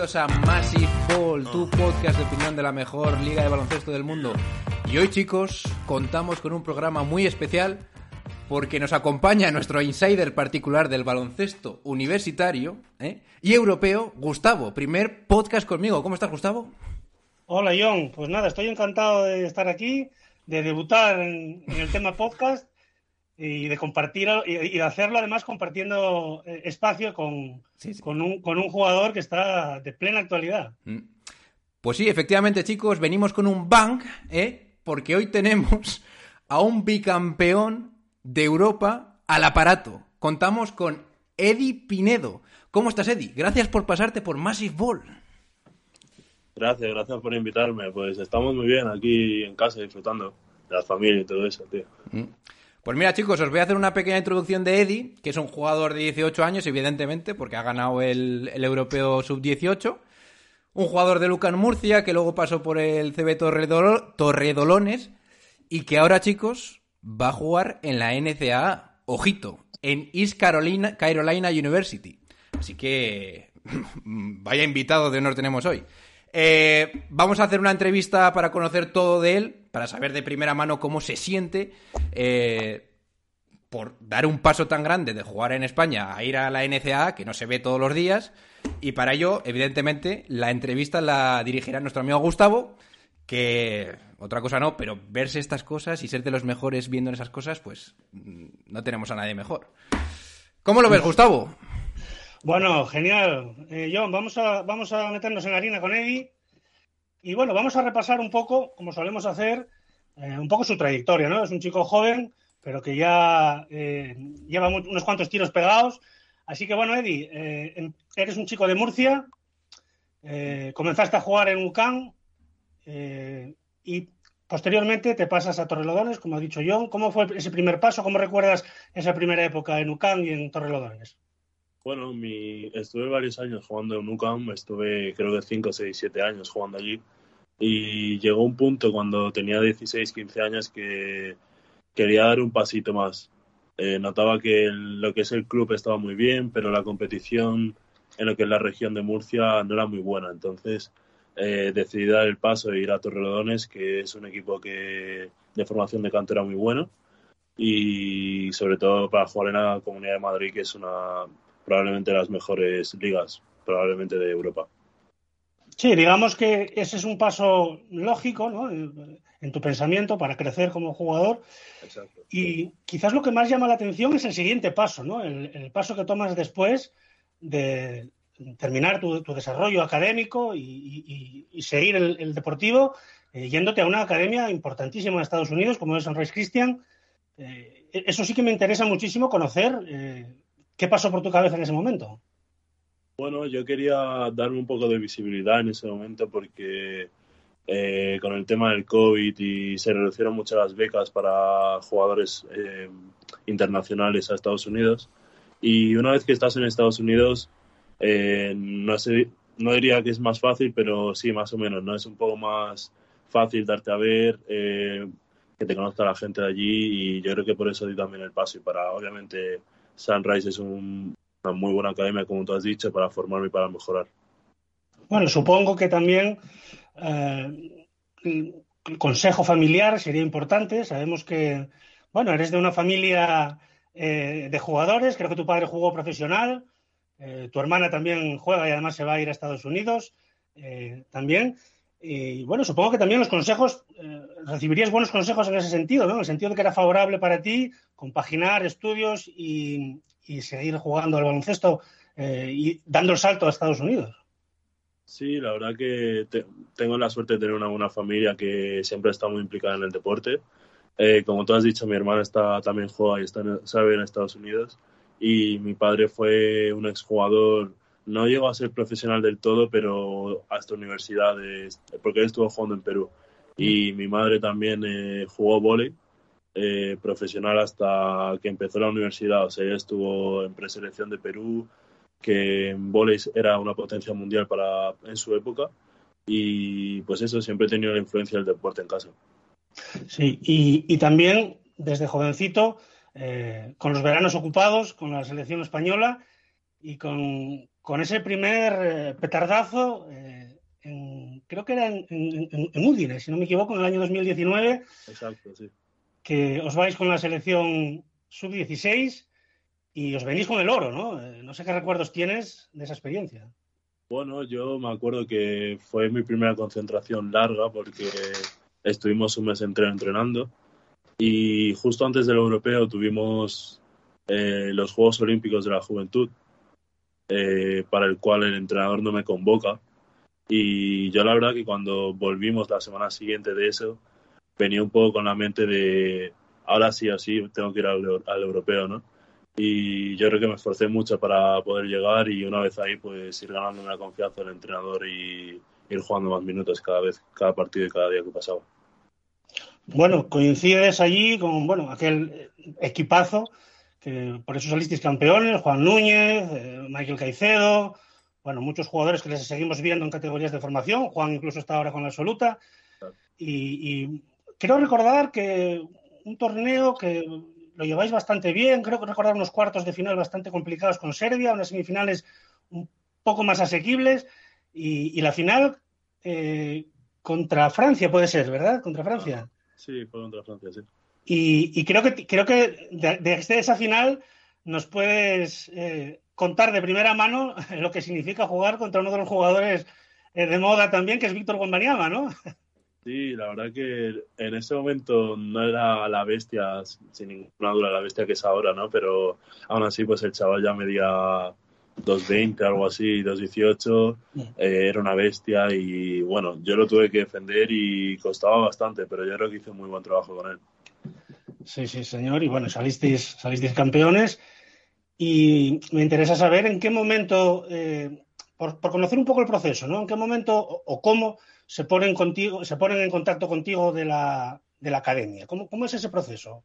Bienvenidos a Massive Ball, tu podcast de opinión de la mejor liga de baloncesto del mundo. Y hoy, chicos, contamos con un programa muy especial porque nos acompaña nuestro insider particular del baloncesto universitario ¿eh? y europeo, Gustavo. Primer podcast conmigo. ¿Cómo estás, Gustavo? Hola, John. Pues nada, estoy encantado de estar aquí, de debutar en, en el tema podcast y de compartir y de hacerlo además compartiendo eh, espacio con, Sí, sí. con, un, con un jugador que está de plena actualidad. Mm. Pues sí, efectivamente, chicos, venimos con un bang, ¿eh? Porque hoy tenemos a un bicampeón de Europa al aparato. Contamos con Eddie Pinedo. ¿Cómo estás, Eddie? Gracias por pasarte por Massive Ball. Gracias, gracias por invitarme. Pues estamos muy bien aquí en casa disfrutando de la familia y todo eso, tío. Pues mira, chicos, os voy a hacer una pequeña introducción de Eddie, que es un jugador de 18 años, evidentemente, porque ha ganado el, el europeo sub-18. Un jugador de Lucan Murcia, que luego pasó por el CB Torredolo- Torredolones, y que ahora, chicos, va a jugar en la NCAA. Ojito, en East Carolina, Carolina University. Así que vaya invitado de honor tenemos hoy. Eh, vamos a hacer una entrevista para conocer todo de él, para saber de primera mano cómo se siente eh, por dar un paso tan grande de jugar en España a ir a la NCAA, que no se ve todos los días. Y para ello, evidentemente, la entrevista la dirigirá nuestro amigo Gustavo, que otra cosa no, pero verse estas cosas y ser de los mejores viendo esas cosas, pues mm, no tenemos a nadie mejor. ¿Cómo lo ves, Gustavo? Bueno, genial. Eh, John, vamos a, vamos a meternos en harina con Eddie. Y bueno, vamos a repasar un poco, como solemos hacer, eh, un poco su trayectoria, ¿no? Es un chico joven, pero que ya eh, lleva unos cuantos tiros pegados. Así que bueno, Eddie, eh, eres un chico de Murcia, eh, comenzaste a jugar en UCAM eh, y posteriormente te pasas a Torrelodones, como ha dicho John. ¿Cómo fue ese primer paso? ¿Cómo recuerdas esa primera época en UCAM y en Torrelodones? Bueno, mi, estuve varios años jugando en UCAM, estuve creo que 5, 6, 7 años jugando allí. Y llegó un punto cuando tenía 16, 15 años que quería dar un pasito más. Eh, notaba que el- lo que es el club estaba muy bien, pero la competición en lo que es la región de Murcia no era muy buena. Entonces eh, decidí dar el paso e ir a Torrelodones, que es un equipo que de formación de canto era muy bueno. Y sobre todo para jugar en la Comunidad de Madrid, que es una probablemente las mejores ligas, probablemente de Europa. Sí, digamos que ese es un paso lógico ¿no? en tu pensamiento para crecer como jugador. Exacto. Y quizás lo que más llama la atención es el siguiente paso, ¿no? el, el paso que tomas después de terminar tu, tu desarrollo académico y, y- y seguir el, el deportivo, eh, yéndote a una academia importantísima en Estados Unidos como es Sunrise Christian. Eh, eso sí que me interesa muchísimo conocer eh, qué pasó por tu cabeza en ese momento. Bueno, yo quería darme un poco de visibilidad en ese momento porque eh, con el tema del COVID y se reducieron mucho las becas para jugadores eh, internacionales a Estados Unidos. Y una vez que estás en Estados Unidos, eh, no sé, no diría que es más fácil, pero sí, más o menos, ¿no? Es un poco más fácil darte a ver, eh, que te conozca la gente de allí y yo creo que por eso di también el paso y para, obviamente, Sunrise es un, una muy buena academia, como tú has dicho, para formarme y para mejorar. Bueno, supongo que también eh, el consejo familiar sería importante. Sabemos que, bueno, eres de una familia eh, de jugadores. Creo que tu padre jugó profesional. eh, tu hermana también juega y además se va a ir a Estados Unidos eh, también. Y bueno, supongo que también los consejos, eh, recibirías buenos consejos en ese sentido, ¿no? En el sentido de que era favorable para ti compaginar estudios y, seguir jugando al baloncesto eh, y dando el salto a Estados Unidos. Sí, la verdad que te- tengo la suerte de tener una buena familia que siempre está muy implicada en el deporte. Eh, como tú has dicho, mi hermana está, también juega y está sabe en Estados Unidos. Y mi padre fue un exjugador, no llegó a ser profesional del todo, pero hasta universidades, porque él estuvo jugando en Perú. Y mi madre también eh, jugó vóley eh, profesional hasta que empezó la universidad. O sea, ella estuvo en preselección de Perú, que en vóley era una potencia mundial para en su época. Y pues eso, siempre he tenido la influencia del deporte en casa. Sí, y, y también desde jovencito, eh, con los veranos ocupados, con la selección española y con, con ese primer eh, petardazo, eh, en, creo que era en, en, en, Udine, si no me equivoco, en el año 2019. Exacto, sí. Que os vais con la selección sub-16 y os venís con el oro, ¿no? no sé qué recuerdos tienes de esa experiencia. Bueno, yo me acuerdo que fue mi primera concentración larga porque estuvimos un mes entero entrenando y justo antes del europeo tuvimos eh, los Juegos Olímpicos de la Juventud, eh, para el cual el entrenador no me convoca. Y yo la verdad que cuando volvimos la semana siguiente de eso, venía un poco con la mente de, ahora sí o sí, tengo que ir al, al europeo, ¿no? y yo creo que me esforcé mucho para poder llegar y una vez ahí pues ir ganando la confianza del entrenador y ir jugando más minutos cada vez, cada partido y cada día que pasaba. Bueno, coincides allí con bueno aquel equipazo que por eso salisteis campeones, Juan Núñez, eh, Michael Caicedo, bueno, muchos jugadores que les seguimos viendo en categorías de formación, Juan incluso está ahora con la absoluta, y, y quiero recordar que un torneo que lo lleváis bastante bien, creo que recordar unos cuartos de final bastante complicados con Serbia, unas semifinales un poco más asequibles y, y la final eh, contra Francia puede ser, ¿verdad? Contra Francia. Sí, contra Francia, sí. Y, y creo que creo que desde esa final nos puedes eh, contar de primera mano lo que significa jugar contra uno de los jugadores eh, de moda también, que es Víctor Gombaniama, ¿no? Sí, la verdad que en ese momento no era la bestia, sin ninguna duda, la bestia que es ahora, ¿no? Pero aún así, pues el chaval ya medía 2.20, algo así, 2.18, eh, era una bestia y bueno, yo lo tuve que defender y costaba bastante, pero yo creo que hice muy buen trabajo con él. Sí, sí, señor, y bueno, salisteis, salisteis campeones y me interesa saber en qué momento, eh, por, por, conocer un poco el proceso, ¿no? En qué momento o, cómo se ponen contigo, se ponen en contacto contigo de la, de la academia. ¿Cómo, ¿Cómo, es ese proceso?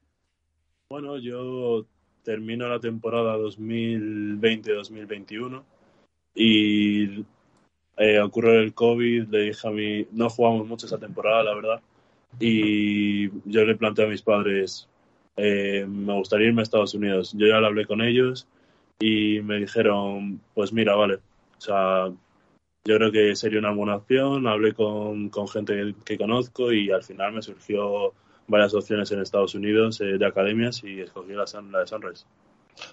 Bueno, yo termino la temporada 2020-2021 y eh, ocurre el COVID, le dije a mí, no jugamos mucho esa temporada, la verdad, y yo le planteé a mis padres, eh, me gustaría irme a Estados Unidos. Yo ya lo hablé con ellos y me dijeron, pues mira, vale, o sea, yo creo que sería una buena opción. Hablé con, con gente que conozco y al final me surgió varias opciones en Estados Unidos eh, de academias y escogí la, la de Sunrise.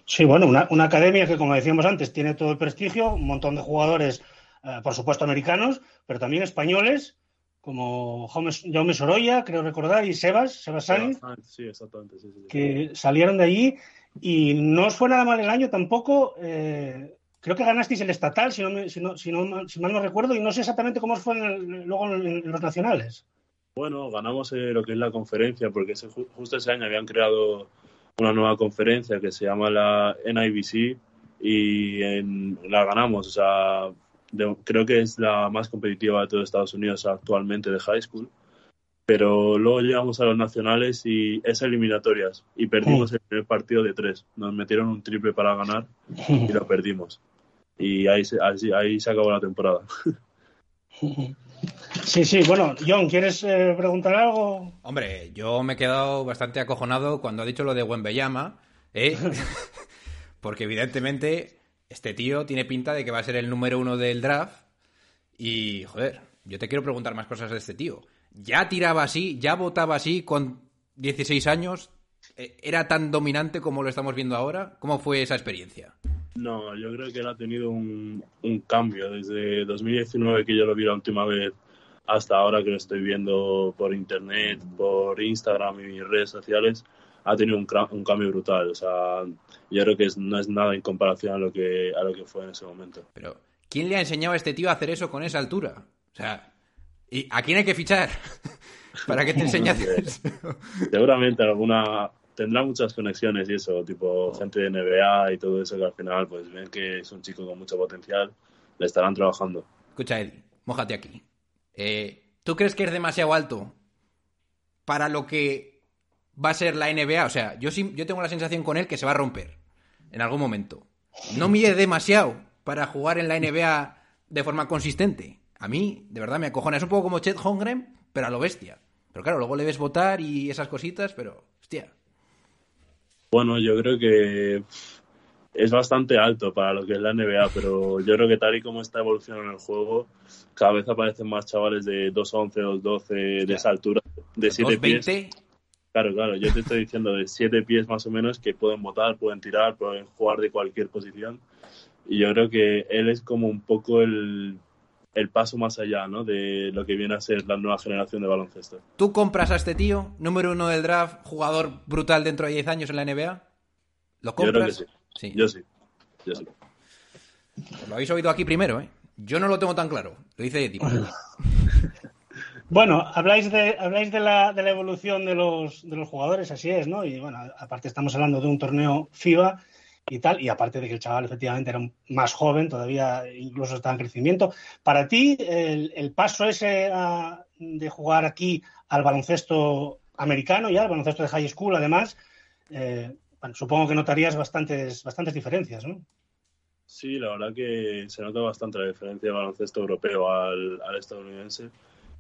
Sí, bueno, una, una, academia que, como decíamos antes, tiene todo el prestigio, un montón de jugadores, eh, por supuesto, americanos, pero también españoles, como Jaume Sorolla, creo recordar, y Sebas, Sebas Sainz, sí, exactamente, sí, sí, que salieron de allí y no os fue nada mal el año tampoco. Eh, creo que ganasteis el estatal, si, no, me, si, no, si, no, si, mal no recuerdo, y no sé exactamente cómo fue en el, luego en, en, los nacionales. Bueno, ganamos eh, lo que es la conferencia, porque ese, justo ese año habían creado una nueva conferencia que se llama la NIBC y en, la ganamos. O sea, de, creo que es la más competitiva de todo Estados Unidos actualmente de high school. Pero luego llegamos a los nacionales y es eliminatorias y perdimos sí. el primer partido de tres. Nos metieron un triple para ganar y lo perdimos y ahí se, ahí, ahí se acabó la temporada. Sí, sí, bueno, John, ¿quieres eh, preguntar algo? Hombre, yo me he quedado bastante acojonado cuando ha dicho lo de Wembeyama, ¿eh? porque evidentemente este tío tiene pinta de que va a ser el número uno del draft y, joder, yo te quiero preguntar más cosas de este tío. ¿Ya tiraba así, ya votaba así con 16 años? ¿Era tan dominante como lo estamos viendo ahora? ¿Cómo fue esa experiencia? No, yo creo que él ha tenido un, un, cambio desde 2019 que yo lo vi la última vez hasta ahora que lo estoy viendo por internet, por Instagram y mis redes sociales, ha tenido un, un cambio brutal. O sea, yo creo que es, no es nada en comparación a lo que a lo que fue en ese momento. Pero ¿quién le ha enseñado a este tío a hacer eso con esa altura? O sea, ¿y a quién hay que fichar para que te enseñes? Seguramente alguna tendrá muchas conexiones y eso, tipo gente de NBA y todo eso que al final pues ven que es un chico con mucho potencial, le estarán trabajando. Escucha, Eddie, mójate aquí. Eh, ¿Tú crees que es demasiado alto para lo que va a ser la NBA. O sea, yo, sí, yo tengo la sensación con él que se va a romper en algún momento. No mide demasiado para jugar en la NBA de forma consistente. A mí, de verdad, me acojona. Es un poco como Chet Holmgren, pero a lo bestia. Pero claro, luego le ves votar y esas cositas, pero, hostia. Bueno, yo creo que es bastante alto para lo que es la NBA, pero yo creo que tal y como está evolucionando el juego, cada vez aparecen más chavales de 2'11, 2'12 de esa altura, de 7 pies. 2'20, Claro, claro, yo te estoy diciendo de 7 pies más o menos que pueden votar, pueden tirar, pueden jugar de cualquier posición. Y yo creo que él es como un poco el, el paso más allá, ¿no? De lo que viene a ser la nueva generación de baloncesto. ¿Tú compras a este tío, número uno del draft, jugador brutal dentro de 10 años en la NBA? ¿Lo Yo creo que compras? sí. Sí. Yo sí. Yo sí. Lo habéis oído aquí primero, ¿eh? Yo no lo tengo tan claro. Lo dice Eddie. Bueno, habláis de, habláis de la, de la evolución de los, de los jugadores, así es, ¿no? Y bueno, aparte estamos hablando de un torneo FIBA y tal, y aparte de que el chaval efectivamente era más joven, todavía incluso estaba en crecimiento. Para ti, el, el paso ese a- de jugar aquí al baloncesto americano, ya, al baloncesto de high school, además, eh, bueno, supongo que notarías bastantes, bastantes diferencias, ¿no? Sí, la verdad que se nota bastante la diferencia de baloncesto europeo al, al estadounidense.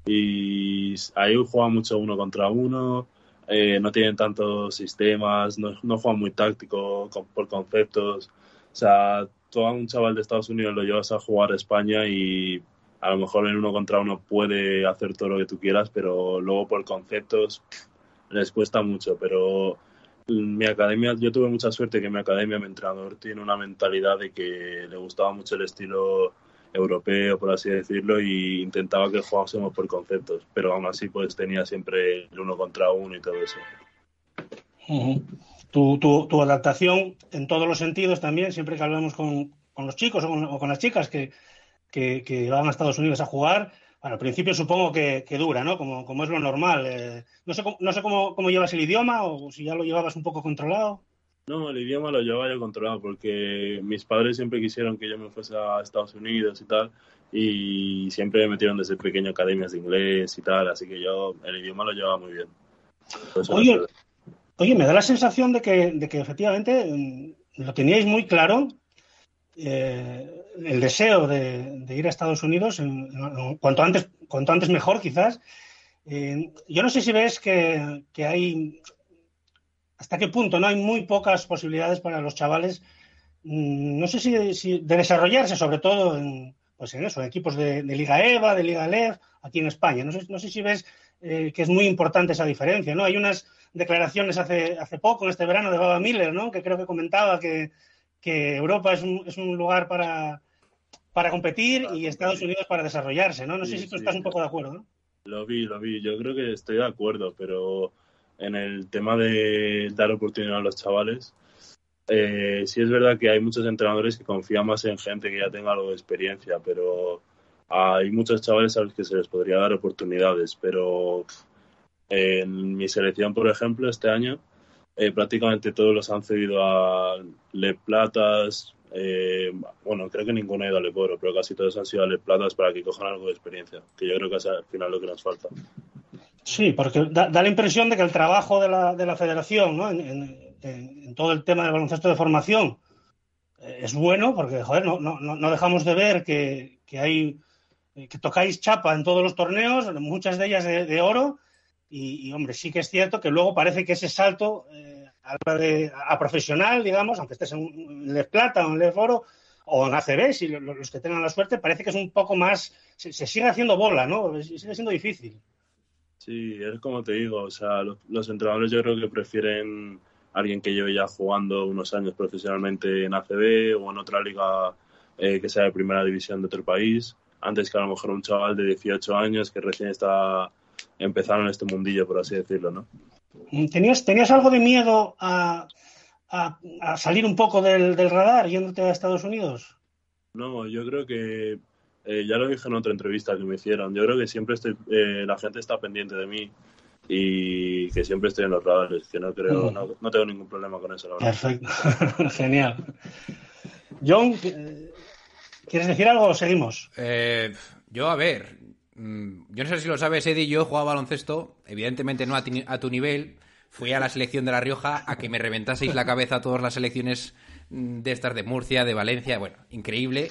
Y ahí juegan mucho uno contra uno, eh, no tienen tantos sistemas, no, no juegan muy táctico por conceptos. O sea, tú a un chaval de Estados Unidos lo llevas a jugar a España y a lo mejor en uno contra uno puede hacer todo lo que tú quieras, pero luego por conceptos les cuesta mucho. Pero mi academia, yo tuve mucha suerte que mi academia, mi entrenador, tiene una mentalidad de que le gustaba mucho el estilo europeo, por así decirlo, y intentaba que jugásemos por conceptos, pero aún así pues tenía siempre el uno contra uno y todo eso. Tu, adaptación en todos los sentidos también, siempre que hablamos con, los chicos o con, las chicas que, que, van a Estados Unidos a jugar, bueno, al principio supongo que, dura, ¿no? Como, es lo normal. Eh, no sé, cómo llevas el idioma o si ya lo llevabas un poco controlado. No, el idioma lo llevaba yo controlado porque mis padres siempre quisieron que yo me fuese a Estados Unidos y tal, y siempre me metieron desde pequeño a academias de inglés y tal, así que yo el idioma lo llevaba muy bien. Oye, no. Oye, me da la sensación de que, de que efectivamente mm, lo teníais muy claro, eh, el deseo de, de ir a Estados Unidos, en- en- cuanto, antes, cuanto antes mejor quizás. Eh, yo no sé si ves que, que hay, hasta qué punto, ¿no? Hay muy pocas posibilidades para los chavales, mm, no sé si, si de desarrollarse, sobre todo en, pues en eso, en equipos de, de Liga EVA, de Liga LEV, aquí en España. No sé, no sé si ves eh, que es muy importante esa diferencia, ¿no? Hay unas declaraciones hace, hace poco, en este verano, de Baba Miller, ¿no? Que creo que comentaba que, que Europa es un, es un lugar para, para competir y Estados Unidos para desarrollarse, ¿no? No sé si tú sí. estás un poco de acuerdo, ¿no? Lo vi, lo vi. Yo creo que estoy de acuerdo, pero en el tema de dar oportunidad a los chavales, eh, sí es verdad que hay muchos entrenadores que confían más en gente que ya tenga algo de experiencia, pero hay muchos chavales a los que se les podría dar oportunidades. Pero en mi selección, por ejemplo, este año, eh, prácticamente todos los han cedido a Le Platas. eh, bueno, creo que ninguno ha ido a Leporo, pero casi todos han sido a Le Platas para que cojan algo de experiencia, que yo creo que es al final lo que nos falta. Sí, porque da, da la impresión de que el trabajo de la, de la federación, ¿no? En, todo el tema del baloncesto de formación eh, es bueno, porque, joder, no, no, no dejamos de ver que, que hay eh, que tocáis chapa en todos los torneos, muchas de ellas de, oro, y, hombre, sí que es cierto que luego parece que ese salto eh, a, a profesional, digamos, aunque estés en, Les Plata o en Les Oro o en ACB, si lo- lo- los que tengan la suerte, parece que es un poco más, se, se sigue haciendo bola, ¿no? Sigue siendo difícil. Sí, es como te digo, o sea, los, los entrenadores yo creo que prefieren a alguien que lleve ya jugando unos años profesionalmente en ACB o en otra liga eh, que sea de primera división de otro país, antes que a lo mejor un chaval de 18 años que recién está empezando en este mundillo, por así decirlo, ¿no? ¿Tenías, ¿Tenías algo de miedo a, a- a salir un poco del, del radar yéndote a Estados Unidos? No, yo creo que eh, ya lo dije en otra entrevista que me hicieron. Yo creo que siempre estoy, eh, la gente está pendiente de mí y que siempre estoy en los radares. Que no creo, Ujú. no, no tengo ningún problema con eso, la verdad. Perfecto, genial. John, ¿quieres decir algo o seguimos? Eh, yo, a ver, mm, yo no sé si lo sabes, Eddie, yo he jugado baloncesto, evidentemente no a, ti- a tu nivel. Fui a la selección de La Rioja a que me reventaseis la cabeza a todas las selecciones mm, de estas de Murcia, de Valencia. Bueno, increíble.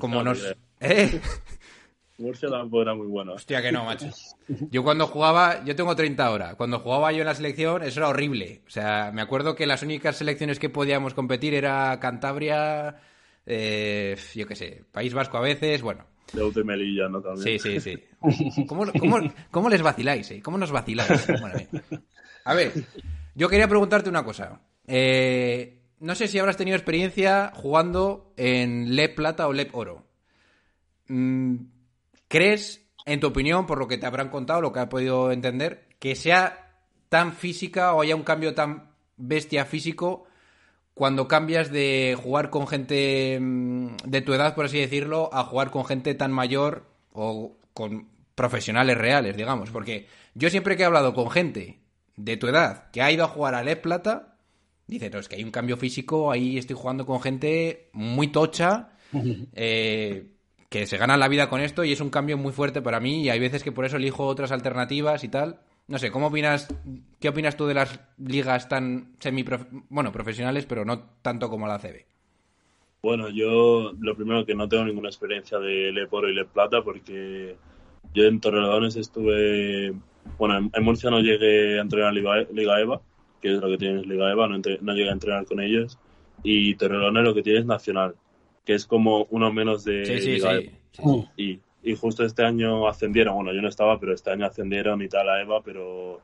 Como no nos. ¿Eh? Murcia tampoco era muy bueno. Hostia, que no, macho. Yo cuando jugaba, yo tengo 30 ahora. Cuando jugaba yo en la selección, eso era horrible. O sea, me acuerdo que las únicas selecciones que podíamos competir era Cantabria, eh, yo qué sé, País Vasco a veces, bueno. Deute y Melilla, ¿no? También. Sí, sí, sí. ¿Cómo, cómo, cómo les vaciláis, eh? ¿Cómo nos vaciláis? Bueno. A ver, yo quería preguntarte una cosa. Eh, no sé si habrás tenido experiencia jugando en LEP Plata o LEP Oro. Mm, ¿Crees, en tu opinión, por lo que te habrán contado, lo que has podido entender, que sea tan física o haya un cambio tan bestia físico cuando cambias de jugar con gente mm, de tu edad, por así decirlo, a jugar con gente tan mayor o con profesionales reales, digamos? Porque yo siempre que he hablado con gente de tu edad que ha ido a jugar a LEP Plata, dice, no, es que hay un cambio físico, ahí estoy jugando con gente muy tocha, eh, que se gana la vida con esto y es un cambio muy fuerte para mí y hay veces que por eso elijo otras alternativas y tal. No sé, ¿cómo opinas, qué opinas tú de las ligas tan semi bueno, profesionales, pero no tanto como la CB? Bueno, yo lo primero que no tengo ninguna experiencia de Le Oro y Le Plata porque yo en Torrelodones estuve, bueno, en, Murcia no llegué a entrenar Liga, Liga EVA, que es lo que tienes Liga EVA, no, no llegué a entrenar con ellos, y Torrelodones lo que tiene es Nacional, que es como uno menos de Sí, sí, Liga sí. EVA. sí, sí. Mm. Y, y justo este año ascendieron, bueno, yo no estaba, pero este año ascendieron y tal a EVA, pero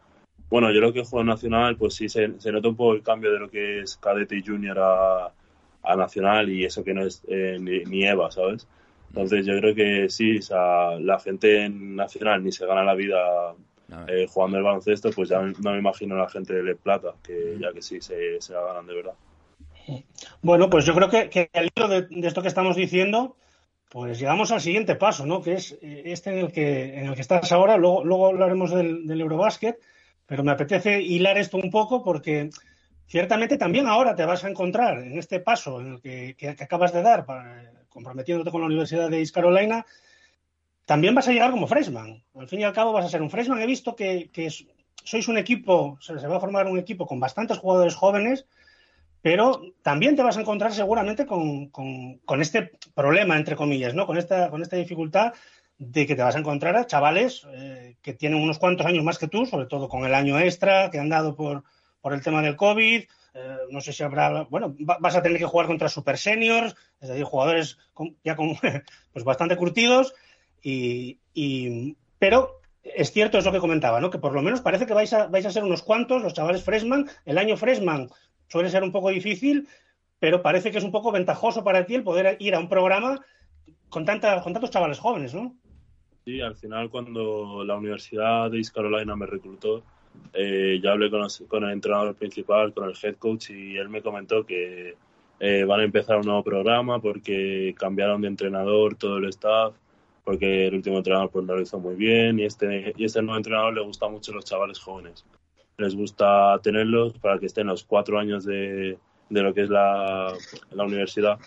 bueno, yo lo que juego en Nacional, pues sí, se, se nota un poco el cambio de lo que es cadete y junior a, a Nacional y eso que no es eh, ni, ni EVA, ¿sabes? Entonces yo creo que sí, o sea, la gente en Nacional ni se gana la vida eh, jugando el baloncesto, pues ya no me imagino la gente de Le Plata, que ya que sí se, se la ganan de verdad. Bueno, pues yo creo que, que al hilo de, esto que estamos diciendo, pues llegamos al siguiente paso, ¿no? Que es eh, este en el que, en el que estás ahora. Luego, luego hablaremos del, Eurobásquet, pero me apetece hilar esto un poco porque ciertamente también ahora te vas a encontrar en este paso en el que, que- acabas de dar, para- comprometiéndote con la Universidad de East Carolina, también vas a llegar como freshman. Al fin y al cabo vas a ser un freshman. He visto que, sois un equipo, se va a formar un equipo con bastantes jugadores jóvenes pero también te vas a encontrar seguramente con, con- este problema, entre comillas, ¿no? Con esta, con esta dificultad de que te vas a encontrar a chavales eh, que tienen unos cuantos años más que tú, sobre todo con el año extra que han dado por, por el tema del COVID. Eh, no sé si habrá, bueno, va- vas a tener que jugar contra super seniors, es decir, jugadores ya con, pues bastante curtidos, y- pero es cierto, es lo que comentaba, ¿no? Que por lo menos parece que vais a, vais a ser unos cuantos, los chavales freshman, el año freshman suele ser un poco difícil, pero parece que es un poco ventajoso para ti el poder ir a un programa con, tantos chavales jóvenes, ¿no? Sí, al final cuando la Universidad de East Carolina me reclutó, eh, ya hablé con, el entrenador principal, con el head coach, y él me comentó que eh, van a empezar un nuevo programa porque cambiaron de entrenador todo el staff, porque el último entrenador pues lo hizo muy bien, y este, este nuevo entrenador le gusta mucho a los chavales jóvenes. Les gusta tenerlos para que estén los cuatro años de, de lo que es la, la universidad,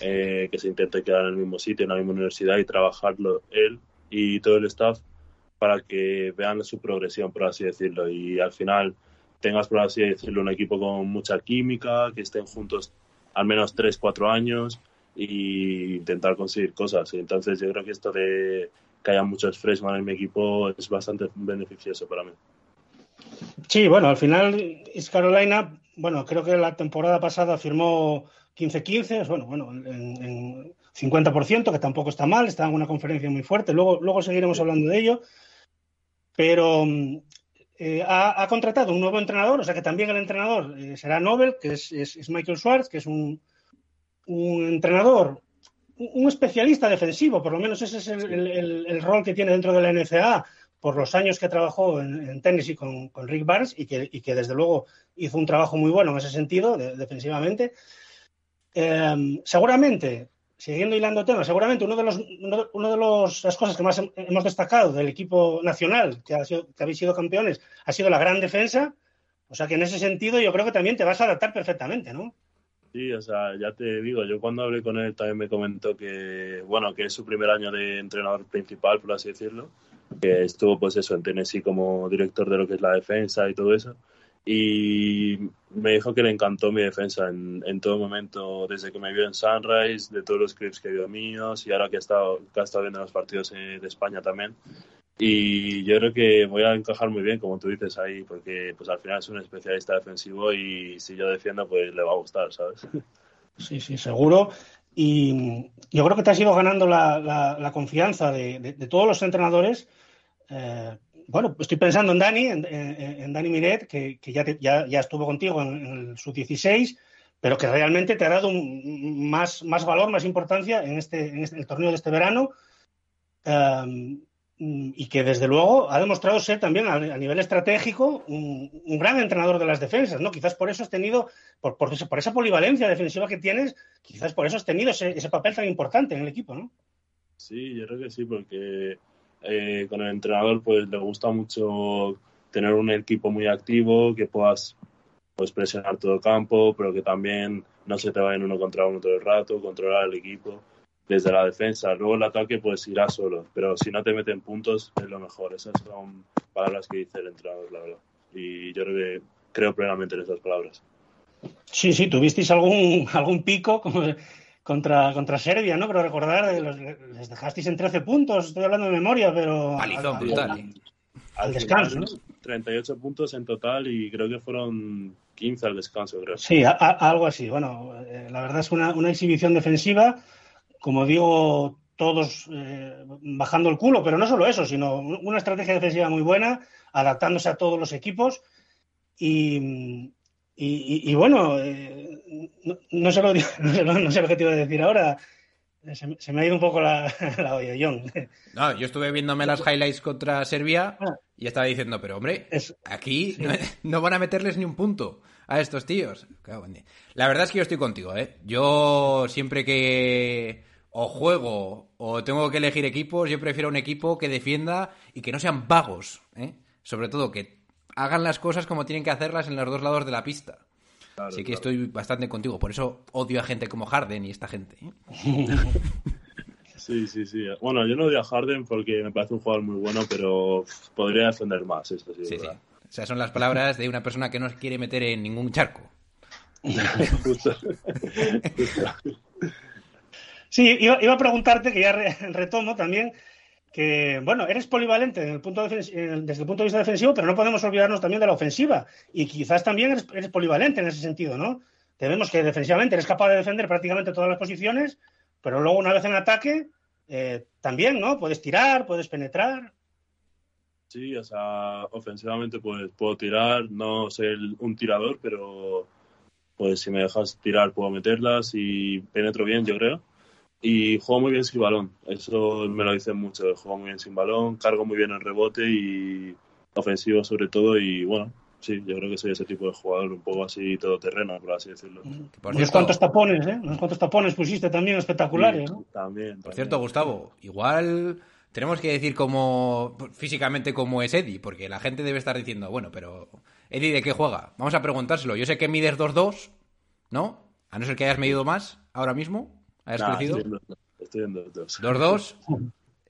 eh, que se intente quedar en el mismo sitio, en la misma universidad y trabajarlo él y todo el staff para que vean su progresión, por así decirlo, y al final tengas, por así decirlo, un equipo con mucha química, que estén juntos al menos 3, 4 años y intentar conseguir cosas. Entonces yo creo que esto de que haya muchos freshmen en mi equipo es bastante beneficioso para mí. Sí, bueno, al final East Carolina, bueno, creo que la temporada pasada firmó 15-15, bueno, bueno, en, en 50%, que tampoco está mal, está en una conferencia muy fuerte, luego, luego seguiremos hablando de ello, pero mm, eh, ha, contratado un nuevo entrenador, o sea que también el entrenador eh, será Nobel, que es, es- es Michael Schwartz, que es un, un entrenador, un especialista defensivo, por lo menos ese es el, el- el- el rol que tiene dentro de la NCAA, por los años que trabajó en, en Tennessee con, con Rick Barnes y que, desde luego hizo un trabajo muy bueno en ese sentido, de- defensivamente. Eh, seguramente, siguiendo hilando temas, seguramente uno de los uno de, los, las cosas que más hem- hemos destacado del equipo nacional, que, ha sido, que habéis sido campeones, ha sido la gran defensa. O sea que en ese sentido yo creo que también te vas a adaptar perfectamente, ¿no? Sí, o sea, ya te digo, yo cuando hablé con él también me comentó que, bueno, que es su primer año de entrenador principal, por así decirlo, que estuvo pues eso en Tennessee como director de lo que es la defensa y todo eso. Y me dijo que le encantó mi defensa en, todo momento, desde que me vio en Sunrise, de todos los clips que vio míos y ahora que ha estado, ha estado viendo los partidos eh, de España también. Y yo creo que voy a encajar muy bien, como tú dices ahí, porque pues al final es un especialista defensivo y si yo defiendo, pues le va a gustar, ¿sabes? Sí, sí, seguro. Y yo creo que te has ido ganando la, la, confianza de, de, de, todos los entrenadores. Eh, bueno, estoy pensando en Dani, en, Dani Miret, que, ya, ya, ya, estuvo contigo en, en el sub-16, pero que realmente te ha dado un, más, más valor, más importancia en, este, en este, el torneo de este verano. Um, y que desde luego ha demostrado ser también a, nivel estratégico un, gran entrenador de las defensas, ¿no? Quizás por eso has tenido, por, por, esa polivalencia defensiva que tienes, quizás por eso has tenido ese, papel tan importante en el equipo, ¿no? Sí, yo creo que sí, porque eh, con el entrenador pues le gusta mucho tener un equipo muy activo, que puedas pues, presionar todo campo, pero que también no se te vayan uno contra uno todo el rato, controlar el equipo desde la defensa. Luego el ataque pues irá solo, pero si no te meten puntos es lo mejor. Esas son palabras que dice el entrenador, la verdad. Y yo creo creo plenamente en esas palabras. Sí, sí, tuvisteis algún, algún pico como contra, contra Serbia, ¿no? Pero recordar, los, les dejasteis en 13 puntos, estoy hablando de memoria, pero... Palizón, al, brutal. Al, al descanso, ¿no? 38 puntos en total y creo que fueron 15 al descanso, creo. Sí, a, a, algo así. Bueno, eh, la verdad es una, una exhibición defensiva como digo, todos eh, bajando el culo, pero no solo eso, sino una estrategia defensiva muy buena, adaptándose a todos los equipos. Y, y, y bueno, eh, no, no, sé lo, no, sé lo, que te iba a decir ahora. Se, se me ha ido un poco la, la olla, John. No, yo estuve viéndome las highlights contra Serbia y estaba diciendo, pero hombre, es, aquí sí. no, no, van a meterles ni un punto a estos tíos. La verdad es que yo estoy contigo, ¿eh? Yo siempre que o juego o tengo que elegir equipos, yo prefiero un equipo que defienda y que no sean vagos, ¿eh? Sobre todo que hagan las cosas como tienen que hacerlas en los dos lados de la pista. Claro, Así que claro. estoy bastante contigo. Por eso odio a gente como Harden y esta gente. ¿eh? Sí, sí, sí. Bueno, yo no odio a Harden porque me parece un jugador muy bueno, pero podría defender más. Esto sí, sí, sí. O sea, son las palabras de una persona que no se quiere meter en ningún charco. Justo. Sí, iba, iba, a preguntarte, que ya re, retomo también, que, bueno, eres polivalente desde el punto de vista defensivo, pero no podemos olvidarnos también de la ofensiva. Y quizás también eres, eres polivalente en ese sentido, ¿no? Tenemos que defensivamente eres capaz de defender prácticamente todas las posiciones, pero luego una vez en ataque, eh, también, ¿no? Puedes tirar, puedes penetrar. Sí, o sea, ofensivamente pues, puedo tirar, no soy un tirador, pero pues si me dejas tirar puedo meterlas y penetro bien, yo creo. Y juego muy bien sin balón, eso me lo dicen mucho, juego muy bien sin balón, cargo muy bien el rebote y ofensivo sobre todo y bueno, sí, yo creo que soy ese tipo de jugador un poco así todoterreno, por así decirlo. Por Unos cuantos tapones, ¿eh? Unos cuantos tapones pusiste también espectaculares, sí, ¿no? También, también. Por cierto, Gustavo, igual tenemos que decir como físicamente cómo es Eddie, porque la gente debe estar diciendo, bueno, pero Eddie, ¿de qué juega? Vamos a preguntárselo. Yo sé que mides 2-2, ¿no? A no ser que hayas medido más ahora mismo. ¿Hayas Nah, crecido? Estoy en 2-2. 2-2.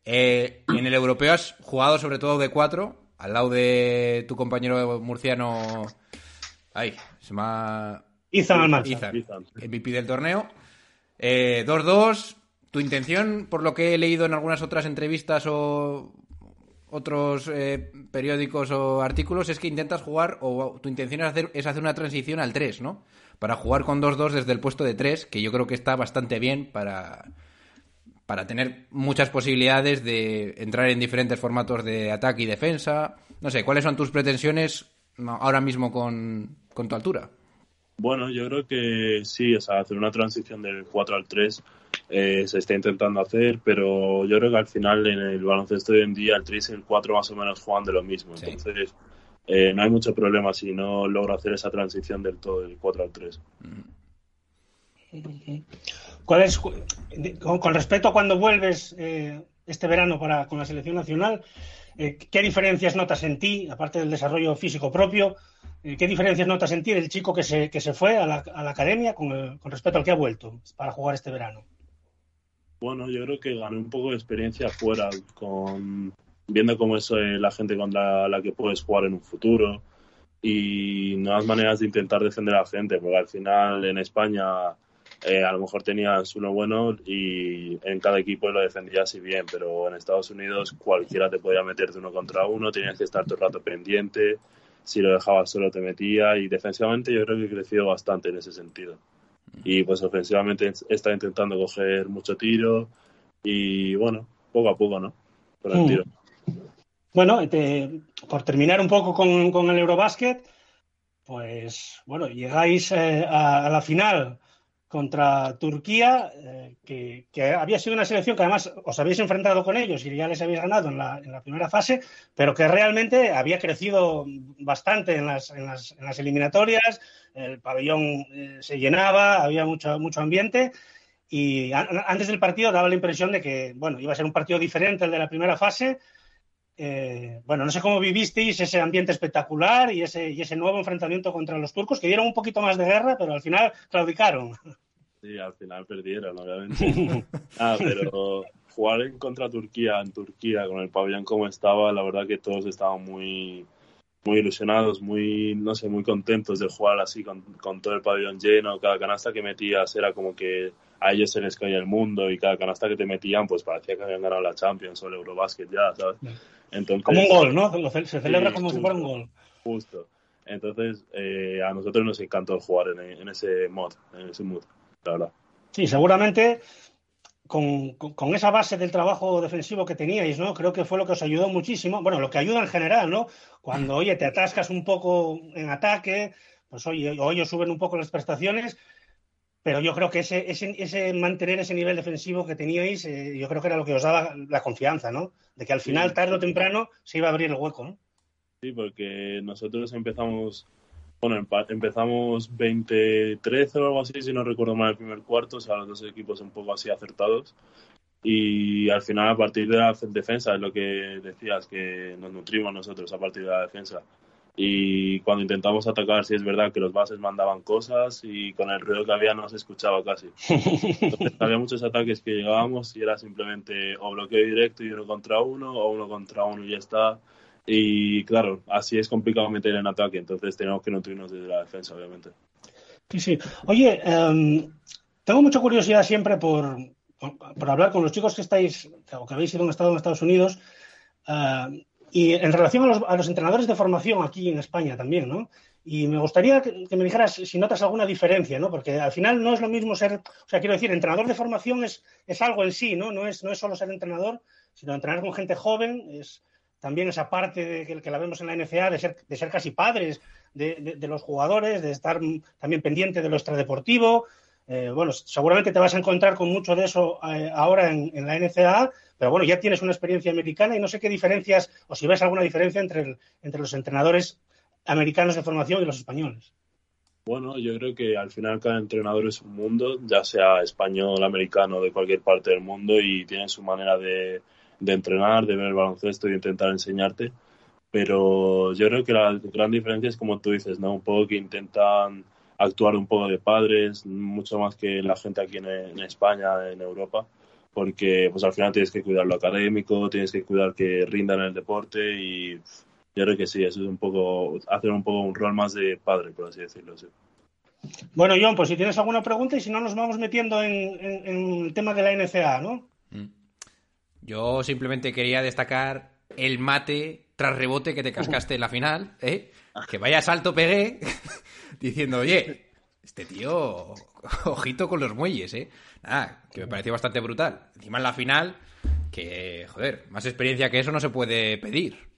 Eh, en el europeo has jugado sobre todo de 4, al lado de tu compañero murciano. Ay, se llama. Izan Almanza. MVP del torneo. Eh, 2-2. Tu intención, por lo que he leído en algunas otras entrevistas o otros eh, periódicos o artículos, es que intentas jugar, o tu intención es hacer, es hacer una transición al 3, ¿no? Para jugar con 2-2 desde el puesto de 3, que yo creo que está bastante bien para, para tener muchas posibilidades de entrar en diferentes formatos de ataque y defensa. No sé, ¿cuáles son tus pretensiones ahora mismo con, con tu altura? Bueno, yo creo que sí, o sea, hacer una transición del 4 al 3 eh, se está intentando hacer, pero yo creo que al final en el baloncesto de hoy en día el 3 y el 4 más o menos juegan de lo mismo. Sí. Entonces, eh, no hay mucho problema si no logro hacer esa transición del todo del 4 al 3. ¿Cuál es, con, con respecto a cuando vuelves eh, este verano para, con la selección nacional, eh, ¿qué diferencias notas en ti, aparte del desarrollo físico propio? ¿Qué diferencias nota sentir el chico que se, que se fue a la, a la academia con, con respecto al que ha vuelto para jugar este verano? Bueno, yo creo que gané un poco de experiencia fuera, con viendo cómo es la gente contra la que puedes jugar en un futuro y nuevas maneras de intentar defender a la gente, porque al final en España eh, a lo mejor tenías uno bueno y en cada equipo lo defendías y bien, pero en Estados Unidos cualquiera te podía meter de uno contra uno, tenías que estar todo el rato pendiente, si lo dejabas solo te metía y defensivamente yo creo que he crecido bastante en ese sentido. Y pues ofensivamente está intentando coger mucho tiro y bueno, poco a poco, ¿no? Con el Mm. tiro. Bueno, por terminar un poco con, el Eurobásquet, pues bueno, llegáis eh, a, la final contra Turquía, eh, que, había sido una selección que además os habéis enfrentado con ellos y ya les habéis ganado en la, en primera fase, pero que realmente había crecido bastante en las, en eliminatorias, el pabellón eh, se llenaba, había mucho, mucho ambiente. Y antes del partido daba la impresión de que, bueno, iba a ser un partido diferente al de la primera fase, eh, bueno, no sé cómo vivisteis ese ambiente espectacular y ese, y ese nuevo enfrentamiento contra los turcos, que dieron un poquito más de guerra, pero al final claudicaron. Sí, al final perdieron, obviamente. ah, pero jugar en contra Turquía, en Turquía, con el pabellón como estaba, la verdad que todos estaban muy, muy ilusionados, muy, no sé, muy contentos de jugar así, con, con todo el pabellón lleno. Cada canasta que metías era como que a ellos se les caía el mundo y cada canasta que te metían, pues parecía que habían ganado la Champions o el Eurobasket ya, ¿sabes? Entonces, Como un gol, ¿no? Se celebra Sí, como si justo. fuera un gol. Justo. Entonces, eh, a nosotros nos encantó jugar en, en ese mod, en ese mood, la verdad. Sí, seguramente con, con- esa base del trabajo defensivo que teníais, ¿no? Creo que fue lo que os ayudó muchísimo. Bueno, lo que ayuda en general, ¿no? Cuando, oye, te atascas un poco en ataque, pues oye, o ellos suben un poco las prestaciones, pero yo creo que ese, ese, ese mantener ese nivel defensivo que teníais, eh, yo creo que era lo que os daba la confianza, ¿no? De que al final, tarde o temprano, se iba a abrir el hueco, ¿no? Sí, porque nosotros empezamos, bueno, empezamos 20-13 o algo así, si no recuerdo mal el primer cuarto, o sea, los dos equipos un poco así acertados. Y al final, a partir de la defensa, es lo que decías, que nos nutrimos nosotros a partir de la defensa. Y cuando intentamos atacar, sí es verdad que los bases mandaban cosas y con el ruido que había no se escuchaba casi. Entonces, había muchos ataques que llegábamos y era simplemente o bloqueo directo y uno contra uno o uno contra uno y ya está. Y claro, así es complicado meter en ataque, entonces tenemos que nutrirnos desde la defensa, obviamente. Sí, sí. Oye, em, tengo mucha curiosidad siempre por, por, hablar con los chicos que estáis, o que habéis ido en estado en Estados Unidos, eh, y en relación a los, a los entrenadores de formación aquí en España también, ¿no? Y me gustaría que, que me dijeras si notas alguna diferencia, ¿no? Porque al final no es lo mismo ser, o sea, quiero decir, entrenador de formación es, es algo en sí, ¿no? No es, no es solo ser entrenador, sino entrenar con gente joven, es también esa parte de que, que la vemos en la NCA de ser, de ser casi padres de, los jugadores, de estar también pendiente de lo extradeportivo. Eh, bueno, seguramente te vas a encontrar con mucho de eso eh, ahora en, la NCAA, pero bueno, ya tienes una experiencia americana y no sé qué diferencias, o si ves alguna diferencia entre, entre los entrenadores americanos de formación y los españoles. Bueno, yo creo que al final cada entrenador es un mundo, ya sea español, americano, de cualquier parte del mundo, y tiene su manera de, de entrenar, de ver el baloncesto y intentar enseñarte. Pero yo creo que la gran diferencia es como tú dices, ¿no? Un poco que intentan actuar un poco de padres, mucho más que la gente aquí en, en España, en Europa, porque pues al final tienes que cuidar lo académico, tienes que cuidar que rindan en el deporte y yo creo que sí, eso es un poco, hacer un poco un rol más de padre, por así decirlo. Sí. Bueno, John, pues si tienes alguna pregunta y si no nos vamos metiendo en, en, en el tema de la NCA, ¿no? Mm. Yo simplemente quería destacar el mate tras rebote que te cascaste en la final, ¿eh? Que vaya salto pegué diciendo, oye, este tío, ojito con los muelles, ¿eh? Nada, que me pareció bastante brutal. Encima en la final, que, joder, más experiencia que eso no se puede pedir.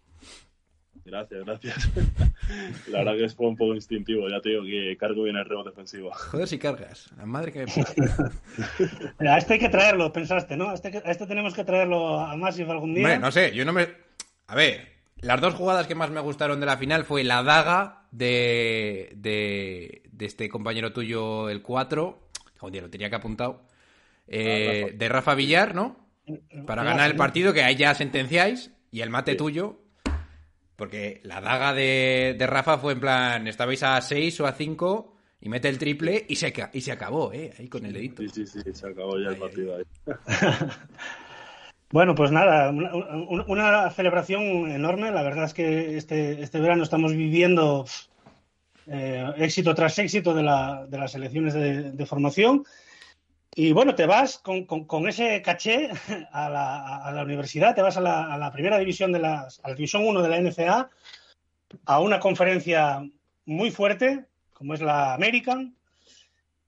Gracias, gracias. La verdad que fue un poco instintivo, ya te digo que cargo bien el rebote defensivo. Joder, si cargas, la madre que me A este hay que traerlo, pensaste, ¿no? A este, a este tenemos que traerlo a Massive algún día. Hombre, no sé, yo no me... A ver, las dos jugadas que más me gustaron de la final fue la daga de, de, de este compañero tuyo, el 4, que un día lo tenía que apuntado, eh, Ah, Rafa. de Rafa Villar, ¿no? Para ganar el partido, que ahí ya sentenciáis, y el mate Sí. tuyo. Porque la daga de, de Rafa fue en plan, estabais a 6 o a 5 y mete el triple y se, y se acabó, ¿eh? Ahí con el dedito. Sí, sí, sí, se acabó ya el partido ahí. Bueno, pues nada, una, una, celebración enorme. La verdad es que este, este verano estamos viviendo eh, éxito tras éxito de, la, de las elecciones de, de, formación. Y bueno, te vas con, con, ese caché a la, a la, universidad, te vas a la, primera división de la, a la división 1 de la NCA, a una conferencia muy fuerte, como es la American,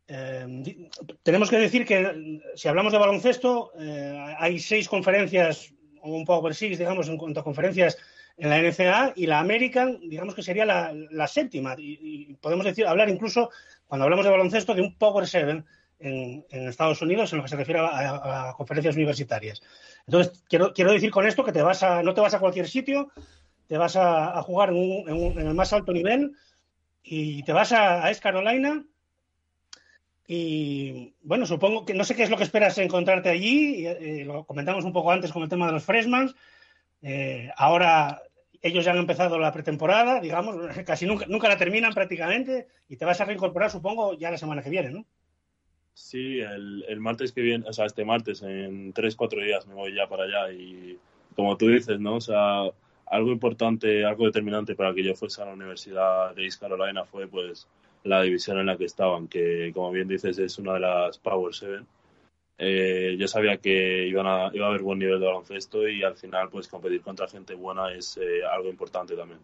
eh, tenemos que decir que si hablamos de baloncesto, eh, hay seis conferencias, o un Power Six, digamos, en cuanto a conferencias en la NCAA y la American, digamos que sería la, la séptima. Y, y, podemos decir, hablar incluso, cuando hablamos de baloncesto, de un Power Seven en, Estados Unidos, en lo que se refiere a, conferencias universitarias. Entonces, quiero, quiero, decir con esto que te vas a, no te vas a cualquier sitio, te vas a, a jugar en, un, en, un, en, el más alto nivel y te vas a, a East Carolina y bueno, supongo que no sé qué es lo que esperas encontrarte allí. Eh, lo comentamos un poco antes con el tema de los freshmans. Eh, ahora ellos ya han empezado la pretemporada, digamos, casi nunca, nunca la terminan prácticamente y te vas a reincorporar, supongo, ya la semana que viene, ¿no? Sí, el, el martes que viene, o sea, este martes, en tres, cuatro días me voy ya para allá y como tú dices, ¿no? O sea, algo importante, algo determinante para que yo fuese a la Universidad de East Carolina fue pues la división en la que estaban, que como bien dices es una de las Power Seven. Eh, yo sabía que iban a, iba a haber buen nivel de baloncesto y al final pues competir contra gente buena es eh, algo importante también.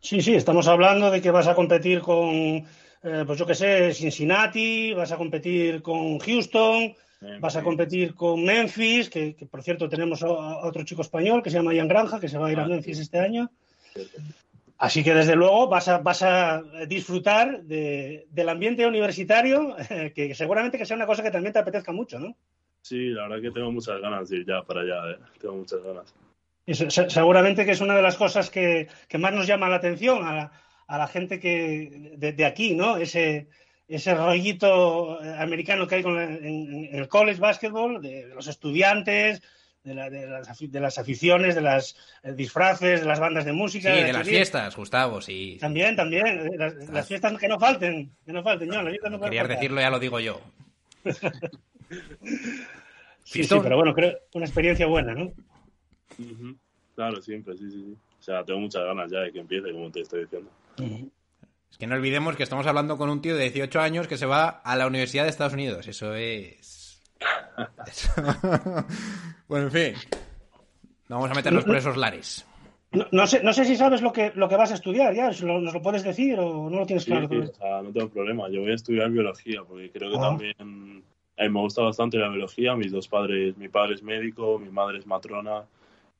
Sí, sí, estamos hablando de que vas a competir con, eh, pues yo qué sé, Cincinnati, vas a competir con Houston, Memphis. vas a competir con Memphis, que, que, por cierto tenemos a, a, otro chico español que se llama Ian Granja, que se va a ir ah, a Memphis sí. este año. Sí. Así que desde luego vas a, vas a disfrutar de, del ambiente universitario, que seguramente que sea una cosa que también te apetezca mucho, ¿no? Sí, la verdad que tengo muchas ganas de ir ya para allá, ¿eh? tengo muchas ganas. Y seguramente que es una de las cosas que, que más nos llama la atención a a la gente que de, de, aquí, ¿no? Ese, ese rollito americano que hay con la, en, en, el college basketball, de los estudiantes, de, la, de, las, de, las, aficiones, de los eh, disfraces, de las bandas de música. Sí, de, las fiestas, Gustavo, sí. También, también. eh, Las, las fiestas que no falten, que no falten, yo, no Querías decirlo, ya lo digo yo. sí, sí, pero bueno, creo una experiencia buena, ¿no? Uh -huh. Claro, siempre, sí, sí, sí. O sea, tengo muchas ganas ya de que empiece, como te estoy diciendo. Uh -huh. Es que no olvidemos que estamos hablando con un tío de 18 años que se va a la Universidad de Estados Unidos. Eso es bueno, en fin. Vamos a meternos por esos lares. No, no, sé, no sé si sabes lo que, lo que vas a estudiar ya, lo, ¿nos lo puedes decir o no lo tienes claro? Sí, o sea, no tengo problema, yo voy a estudiar biología porque creo que ah. también a mí me gusta bastante la biología, mis dos padres, mi padre es médico, mi madre es matrona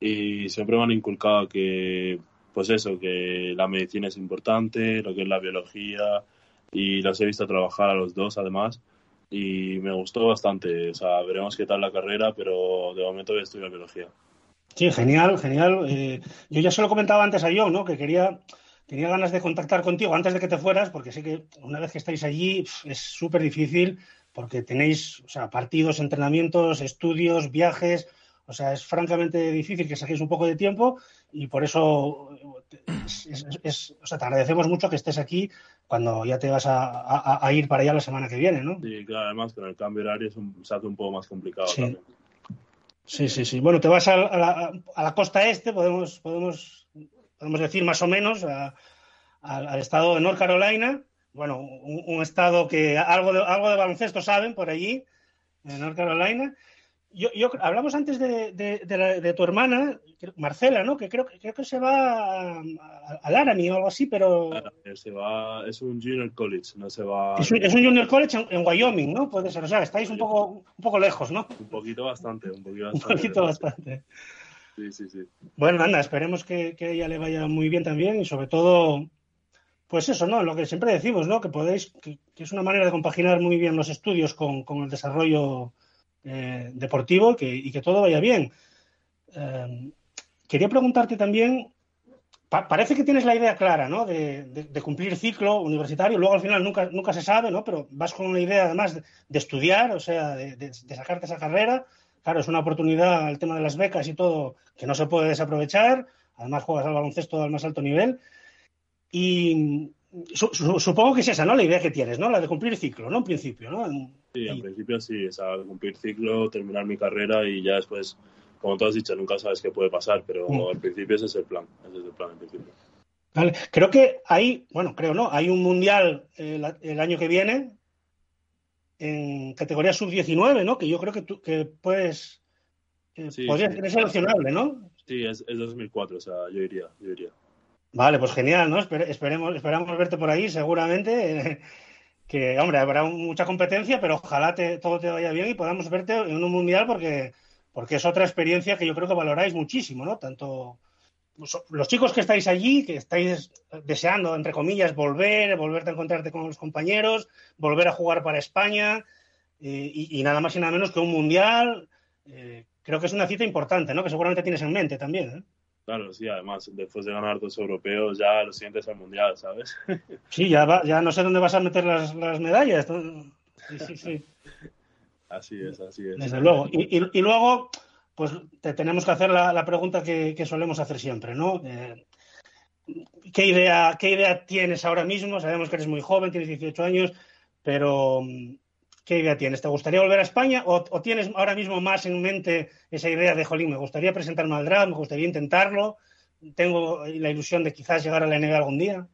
y siempre me han inculcado que, pues eso, que la medicina es importante, lo que es la biología y los he visto trabajar a los dos además y me gustó bastante. O sea, veremos qué tal la carrera, pero de momento voy a estudiar biología. Sí, genial, genial. Eh, yo ya se lo comentaba antes a John, ¿no? Que quería, tenía ganas de contactar contigo antes de que te fueras, porque sé que una vez que estáis allí es súper difícil, porque tenéis, o sea, partidos, entrenamientos, estudios, viajes. O sea, es francamente difícil que saquéis un poco de tiempo y por eso es, es, es, o sea, te agradecemos mucho que estés aquí cuando ya te vas a, a, a, ir para allá la semana que viene, ¿no? Sí, claro, además con el cambio horario es un, se hace un poco más complicado sí. también. Sí, sí, sí. Bueno, te vas a, la, a la, costa este, podemos, podemos, podemos decir más o menos, al estado de North Carolina. Bueno, un, un, estado que algo de, algo de baloncesto saben por allí, en North Carolina yo, yo, hablamos antes de, de, de, la, de, tu hermana, Marcela, ¿no? Que creo, creo que se va al Arani o algo así, pero. Se va, es un junior college, no se va. Es un, es un junior college en, en, Wyoming, ¿no? Puede ser, o sea, estáis un poco, un poco lejos, ¿no? Un poquito bastante, un poquito bastante. un poquito bastante. Sí, sí, sí. Bueno, anda, esperemos que, ella le vaya muy bien también y sobre todo, pues eso, ¿no? Lo que siempre decimos, ¿no? Que podéis, que, que es una manera de compaginar muy bien los estudios con, con el desarrollo eh, deportivo que, y que todo vaya bien. Eh, quería preguntarte también, pa parece que tienes la idea clara, ¿no? De, de, de, cumplir ciclo universitario, luego al final nunca, nunca se sabe, ¿no? Pero vas con una idea además de, de estudiar, o sea, de, sacarte esa carrera. Claro, es una oportunidad el tema de las becas y todo que no se puede desaprovechar. además juegas al baloncesto al más alto nivel. Y su- su- supongo que es esa, ¿no? La idea que tienes, ¿no? La de cumplir ciclo, ¿no? En principio, ¿no? Sí, en principio sí, o sea, cumplir ciclo, terminar mi carrera y ya después, como tú has dicho, nunca sabes qué puede pasar, pero Mm. al principio ese es el plan, ese es el plan en principio. Vale. Creo que hay, bueno, creo no, hay un mundial eh, el año que viene en categoría sub-19, ¿no? Que yo creo que tú que puedes, eh, Sí, podría sí. ser seleccionable, ¿no? Sí, es, es 2004, o sea, yo iría, yo iría. Vale, pues genial, ¿no? Espere- esperemos, esperamos verte por ahí, seguramente. Que, hombre, habrá mucha competencia, pero ojalá todo te vaya bien y podamos verte en un mundial porque, porque es otra experiencia que yo creo que valoráis muchísimo, ¿no? Tanto los chicos que estáis allí, que estáis deseando, entre comillas, volver, volverte a encontrarte con los compañeros, volver a jugar para España eh, y, y nada más y nada menos que un mundial. eh, creo que es una cita importante, ¿no? Que seguramente tienes en mente también. ¿eh? Claro, sí, además, después de ganar dos europeos, ya lo siguiente es el mundial, ¿sabes? Sí, ya, va- ya no sé dónde vas a meter las, las medallas. Sí, sí, sí, así es, así es. desde luego. Y, y- y luego, pues te tenemos que hacer la, la pregunta que, que solemos hacer siempre, ¿no? Eh, ¿qué, idea, ¿Qué idea tienes ahora mismo? Sabemos que eres muy joven, tienes 18 años, pero ¿qué idea tienes? ¿Te gustaría volver a España o, o tienes ahora mismo más en mente esa idea de, jolín, me gustaría presentarme al draft, me gustaría intentarlo? Tengo la ilusión de quizás llegar a la NBA algún día.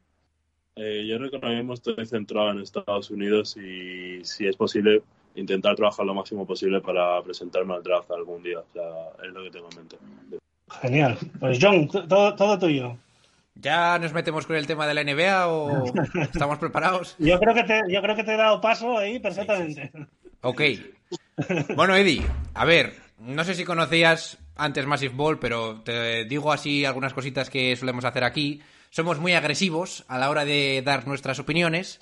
Eh, yo creo que ahora mismo estoy centrado en Estados Unidos y si es posible intentar trabajar lo máximo posible para presentarme al draft algún día. O sea, es lo que tengo en mente. Genial. Pues John, todo, todo tuyo. ¿Ya nos metemos con el tema de la NBA o estamos preparados? Yo creo que te, yo creo que te he dado paso ahí perfectamente. Ok. Bueno, Eddie, a ver, no sé si conocías antes Massive Ball, pero te digo así algunas cositas que solemos hacer aquí. Somos muy agresivos a la hora de dar nuestras opiniones,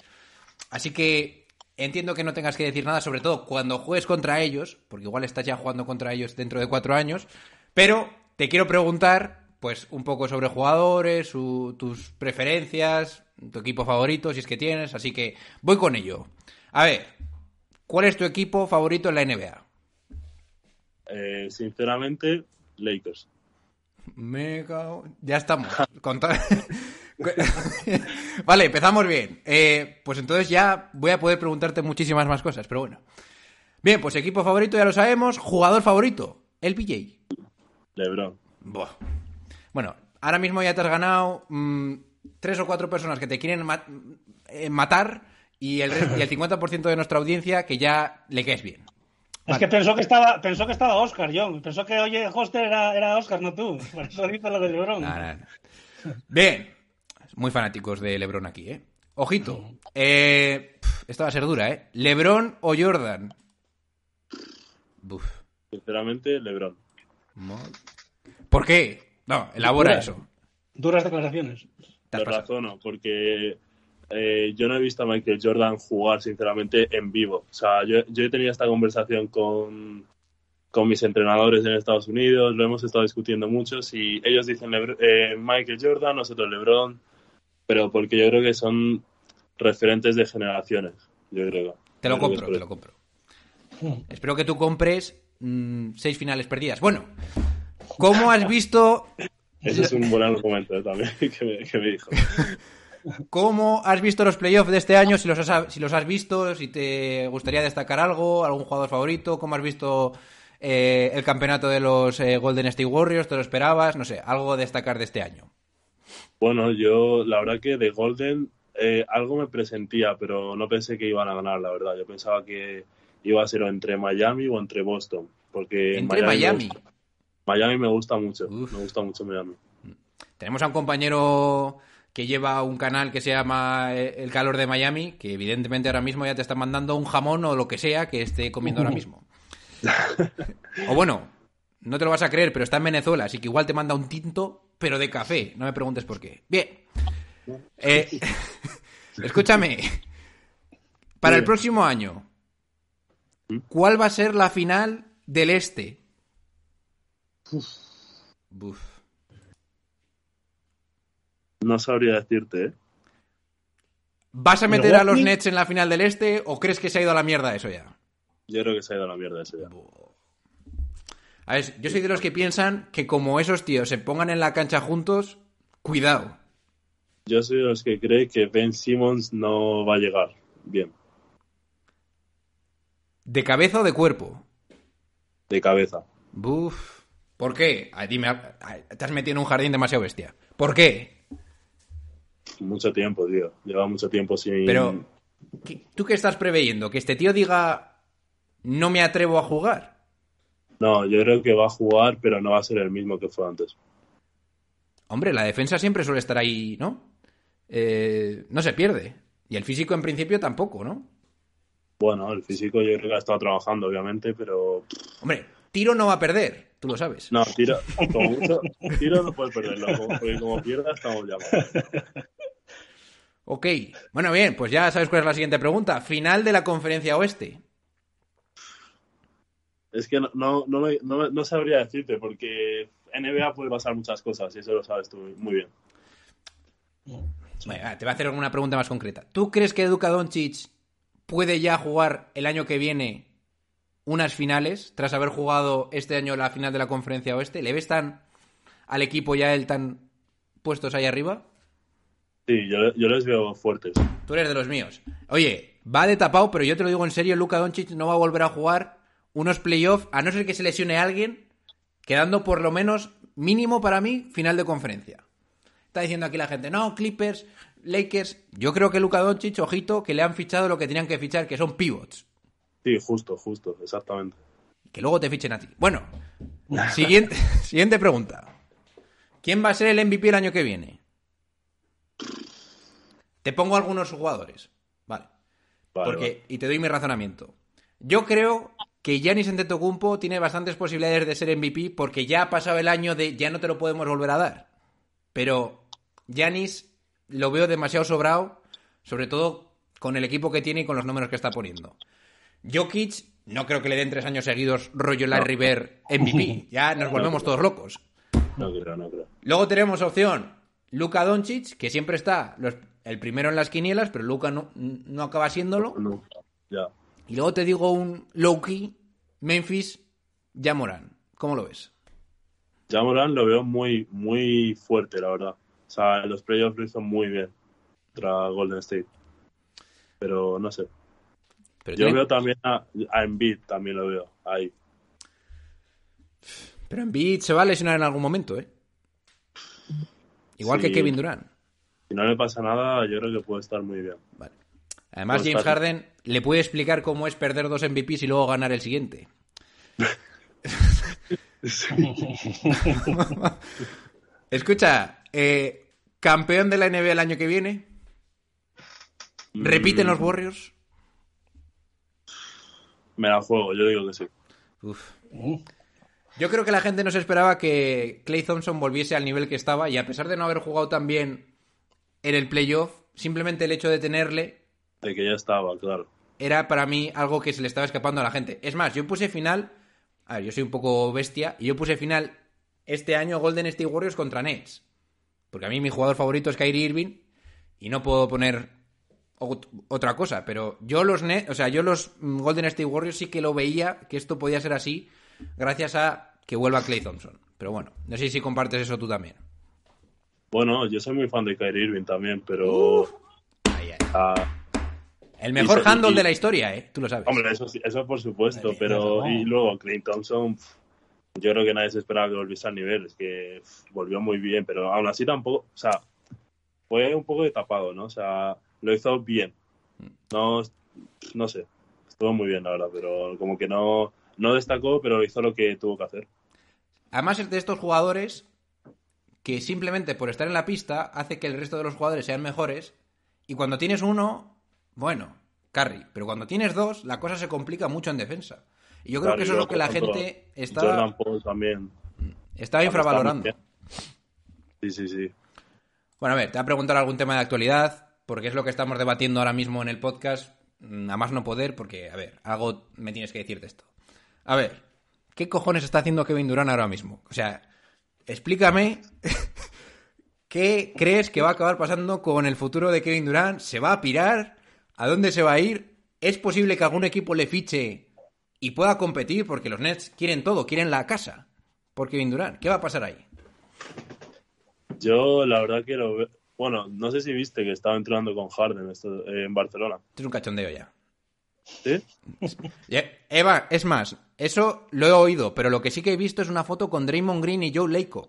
así que entiendo que no tengas que decir nada, sobre todo cuando juegues contra ellos, porque igual estás ya jugando contra ellos dentro de cuatro años, pero te quiero preguntar, pues, un poco sobre jugadores, su- tus preferencias, tu equipo favorito, si es que tienes, así que voy con ello. A ver, ¿Cuál es tu equipo favorito en la NBA? Eh, sinceramente, Lakers. Me cago- Ya estamos. Con to- vale, empezamos bien. Eh, pues entonces ya voy a poder preguntarte muchísimas más cosas, pero bueno. Bien, pues equipo favorito ya lo sabemos. Jugador favorito, el PJ. LeBron. Buah. Bueno, ahora mismo ya te has ganado mm, tres o cuatro personas que te quieren eh, matar y el, re- y el 50% de nuestra audiencia que ya le caes bien. Es que pensó que estaba, pensó que estaba Oscar, John. Pensó que, oye, Hoster era, era Oscar, no tú. Por eso dice lo de LeBron. Nah, nah, nah. Bien. Muy fanáticos de LeBron aquí, ¿eh? Ojito. Eh, esta va a ser dura, ¿eh? ¿LeBron o Jordan? Buf. Sinceramente, LeBron. ¿Por qué? No, elabora eso. Duras declaraciones. Pasado. razono, porque eh, yo no he visto a Michael Jordan jugar, sinceramente, en vivo. O sea, yo, yo he tenido esta conversación con, con mis entrenadores en Estados Unidos, lo hemos estado discutiendo muchos y ellos dicen Lebr- eh, Michael Jordan, nosotros LeBron, pero porque yo creo que son referentes de generaciones, yo creo. Te lo creo compro, te lo compro. Espero que tú compres mm, seis finales perdidas. Bueno, ¿cómo has visto Ese es un buen argumento eh, también que me, que me dijo. ¿Cómo has visto los playoffs de este año? Si los, has, si los has visto, si te gustaría destacar algo, algún jugador favorito, ¿cómo has visto eh, el campeonato de los eh, Golden State Warriors? ¿Te lo esperabas? No sé, algo a destacar de este año. Bueno, yo la verdad que de Golden eh, algo me presentía, pero no pensé que iban a ganar, la verdad. Yo pensaba que iba a ser o entre Miami o entre Boston. Porque Entre Miami. Miami me gusta mucho. Uf. Me gusta mucho Miami. Tenemos a un compañero que lleva un canal que se llama eh, El Calor de Miami, que evidentemente ahora mismo ya te está mandando un jamón o lo que sea que esté comiendo ahora mismo. O bueno, no te lo vas a creer, pero está en Venezuela, así que igual te manda un tinto, pero de café. No me preguntes por qué. Bien. Eh, escúchame. Para el próximo año, ¿cuál va a ser la final del Este? Buf. No sabría decirte, ¿eh? ¿Vas a meter a los. Nets en la final del Este o crees que se ha ido a la mierda eso ya? Yo creo que se ha ido a la mierda ese ya. A ver, yo soy de los que piensan que como esos tíos se pongan en la cancha juntos, cuidado. Yo soy de los que cree que Ben Simmons no va a llegar bien, ¿De cabeza o de cuerpo? de cabeza. Buf. ¿Por qué? Dime, te has metido en un jardín demasiado bestia. ¿Por qué? Mucho tiempo, tío. Lleva mucho tiempo sin. Pero, ¿qué- ¿tú qué estás preveyendo? ¿Que este tío diga no me atrevo a jugar? No, yo creo que va a jugar, pero no va a ser el mismo que fue antes. Hombre, la defensa siempre suele estar ahí, ¿no? Eh, no se pierde. Y el físico en principio tampoco, ¿no? Bueno, el físico yo creo que ha estado trabajando, obviamente, pero. Hombre, tiro no va a perder, tú lo sabes. No, tiro, como mucho, tiro no puedes perderlo, porque como pierda estamos ya mal. Ok. Bueno, bien, pues ya sabes cuál es la siguiente pregunta. Final de la conferencia oeste. Es que no, no, no, me- no sabría decirte, porque NBA puede pasar muchas cosas, y eso lo sabes tú muy bien. Bueno, te voy a hacer alguna pregunta más concreta. ¿Tú crees que Luka Doncic puede ya jugar el año que viene unas finales tras haber jugado este año la final de la conferencia oeste? ¿Le ves tan al equipo ya él tan puestos ahí arriba? Sí, yo, yo les veo fuertes. Tú eres de los míos. Oye, va de tapado, pero yo te lo digo en serio, Luka Doncic no va a volver a jugar unos playoffs, a no ser que se lesione alguien, quedando por lo menos mínimo para mí final de conferencia. Está diciendo aquí la gente, no, Clippers, Lakers. Yo creo que Luka Doncic, ojito, que le han fichado lo que tenían que fichar, que son pivots. Sí, justo, justo, exactamente. Que luego te fichen a ti. Bueno, siguiente, siguiente pregunta. ¿Quién va a ser el MVP el año que viene? Te pongo algunos jugadores. Vale. Vale, Porque, vale. y te doy mi razonamiento. Yo creo que Giannis Antetokounmpo tiene bastantes posibilidades de ser MVP porque ya ha pasado el año de ya no te lo podemos volver a dar. Pero Giannis lo veo demasiado sobrado, sobre todo con el equipo que tiene y con los números que está poniendo. Jokic, no creo que le den tres años seguidos rollo Larry Bird MVP. Ya nos volvemos todos locos. No creo, no creo. Luego tenemos opción Luka Doncic, que siempre está los- el primero en las quinielas, pero Luka no, no acaba siéndolo. No, ya. Y luego te digo un low-key, Memphis, Jamoran. ¿Cómo lo ves? Ya Morán lo veo muy, muy fuerte, la verdad. O sea, los playoffs lo hizo muy bien contra Golden State. Pero no sé. Pero, Yo tiene- veo también a, a Embiid, también lo veo ahí. pero Embiid se va a lesionar en algún momento, ¿eh? Igual Sí. que Kevin Durant. Si no le pasa nada, yo creo que puede estar muy bien. Vale. Además, James. Harden le puede explicar cómo es perder dos MVPs y luego ganar el siguiente. Escucha, eh, campeón de la NBA el año que viene. ¿Repiten los Warriors? Me la juego, yo digo que sí. Uf. Yo creo que la gente no se esperaba que Clay Thompson volviese al nivel que estaba y a pesar de no haber jugado tan bien en el playoff, simplemente el hecho de tenerle De que ya estaba, claro. era para mí algo que se le estaba escapando a la gente. Es más, yo puse final, a ver, yo soy un poco bestia, y yo puse final este año Golden State Warriors contra Nets. Porque a mí mi jugador favorito es Kyrie Irving y no puedo poner otra cosa, pero yo los Nets, o sea, yo los mm, Golden State Warriors sí que lo veía que esto podía ser así gracias a que vuelva Clay Thompson. Pero bueno, no sé si compartes eso tú también. Bueno, yo soy muy fan de Kyrie Irving también, pero... Ay, ay. ah, El mejor Y handle y- de la historia, ¿eh? Tú lo sabes. hombre, eso, eso por supuesto, Madre pero... Y luego Clay Thompson, yo creo que nadie se esperaba que volviese al nivel. Es que volvió muy bien, pero aún así tampoco... O sea, fue un poco de tapado, ¿no? O sea, lo hizo bien. No, no sé, estuvo muy bien, la verdad, pero como que no, no destacó, pero hizo lo que tuvo que hacer. Además es de estos jugadores que simplemente por estar en la pista hace que el resto de los jugadores sean mejores y cuando tienes uno, bueno, carry, pero cuando tienes dos, la cosa se complica mucho en defensa. Y yo creo Claro, que eso es lo que la gente está, también. está infravalorando. Sí, sí, sí. Bueno, a ver, te voy a preguntar algún tema de actualidad, porque es lo que estamos debatiendo ahora mismo en el podcast, mm, a más no poder, porque, a ver, algo me tienes que decir de esto. A ver, ¿qué cojones está haciendo Kevin Durant ahora mismo? O sea, explícame qué crees que va a acabar pasando con el futuro de Kevin Durant. ¿Se va a pirar? ¿A dónde se va a ir? ¿Es posible que algún equipo le fiche y pueda competir porque los Nets quieren todo, quieren la casa por Kevin Durant. ¿Qué va a pasar ahí? Yo la verdad que lo. Bueno, no sé si viste que estaba entrenando con Harden esto, eh, en Barcelona. Esto es un cachondeo ya. ¿Sí? Eva, es más, eso lo he oído, pero lo que sí que he visto es una foto con Draymond Green y Joe Lacob.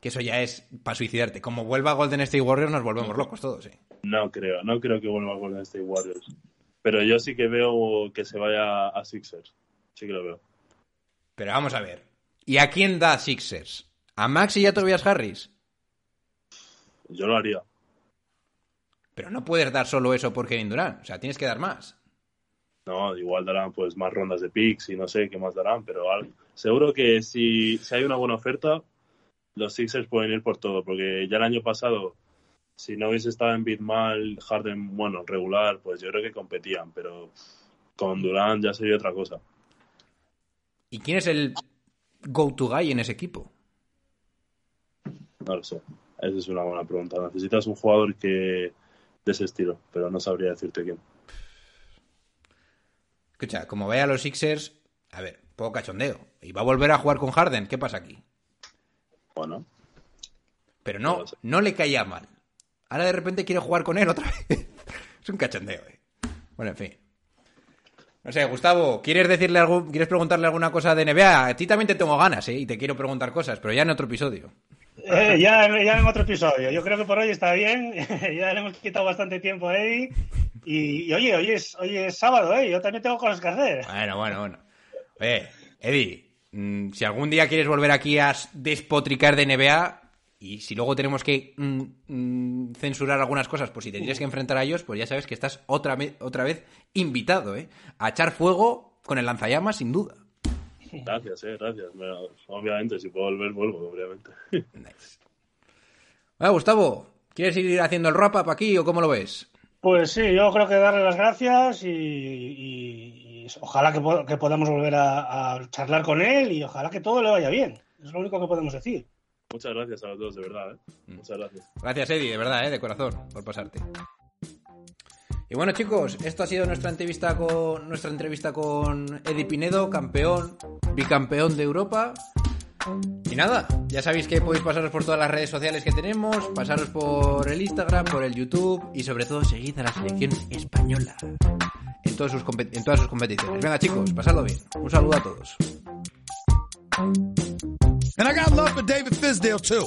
Que eso ya es para suicidarte. Como vuelva Golden State Warriors nos volvemos locos todos, ¿eh? No creo, no creo que vuelva Golden State Warriors. Pero yo sí que veo que se vaya a Sixers. Sí que lo veo. Pero vamos a ver. ¿Y a quién da Sixers? ¿A Max y a Tobias Harris? Yo lo haría. Pero no puedes dar solo eso por Kevin Durant. O sea, tienes que dar más. No, igual darán pues más rondas de picks y no sé qué más darán, pero al- seguro que si, si hay una buena oferta, los Sixers pueden ir por todo, porque ya el año pasado, si no hubiese estado en bid mal, Harden, bueno, regular, pues yo creo que competían, pero con Durant ya sería otra cosa. ¿Y quién es el go-to guy en ese equipo? No lo sé. Esa es una buena pregunta. Necesitas un jugador que de ese estilo, pero no sabría decirte quién. Escucha, como vaya a los Sixers, a ver, poco cachondeo. Y va a volver a jugar con Harden. ¿Qué pasa aquí? Bueno, Pero No no, lo sé. no le caía mal. Ahora de repente quiere jugar con él otra vez. es un cachondeo, eh. Bueno, en fin. No sé, Gustavo, ¿quieres decirle algo, quieres preguntarle alguna cosa de NBA? A ti también te tengo ganas, ¿eh? Y te quiero preguntar cosas, pero ya en otro episodio. Eh, ya, ya en otro episodio. Yo creo que por hoy está bien. ya le hemos quitado bastante tiempo a Eddie. Y, y oye, hoy es, hoy es sábado, ¿eh? Yo también tengo cosas que hacer. Bueno, bueno, bueno. Oye, Eddie, mm, si algún día quieres volver aquí a despotricar de NBA y si luego tenemos que mm, mm, censurar algunas cosas, pues si te tienes que enfrentar a ellos, pues ya sabes que estás otra, otra vez invitado, ¿eh? A echar fuego con el lanzallamas, sin duda. Gracias, eh, gracias. Me- obviamente, si puedo volver, vuelvo, obviamente. Nice. Bueno, Gustavo, ¿quieres ir haciendo el wrap-up aquí o cómo lo ves? Pues sí, yo creo que darle las gracias y, y- y ojalá que, po- que podamos volver a, a charlar con él y ojalá que todo le vaya bien. Es lo único que podemos decir. Muchas gracias a los dos, de verdad. ¿eh? Muchas gracias. Gracias, Eddie, de verdad, ¿eh? de corazón, por pasarte. Y bueno, chicos, esto ha sido nuestra entrevista con nuestra entrevista con Eddie Pinedo, campeón, bicampeón de Europa. Y nada, ya sabéis que podéis pasaros por todas las redes sociales que tenemos, pasaros por el Instagram, por el YouTube y sobre todo seguid a la selección española en, todos sus en todas sus competiciones. Venga, chicos, pasadlo bien. Un saludo a todos. And I got love for David Fisdale too.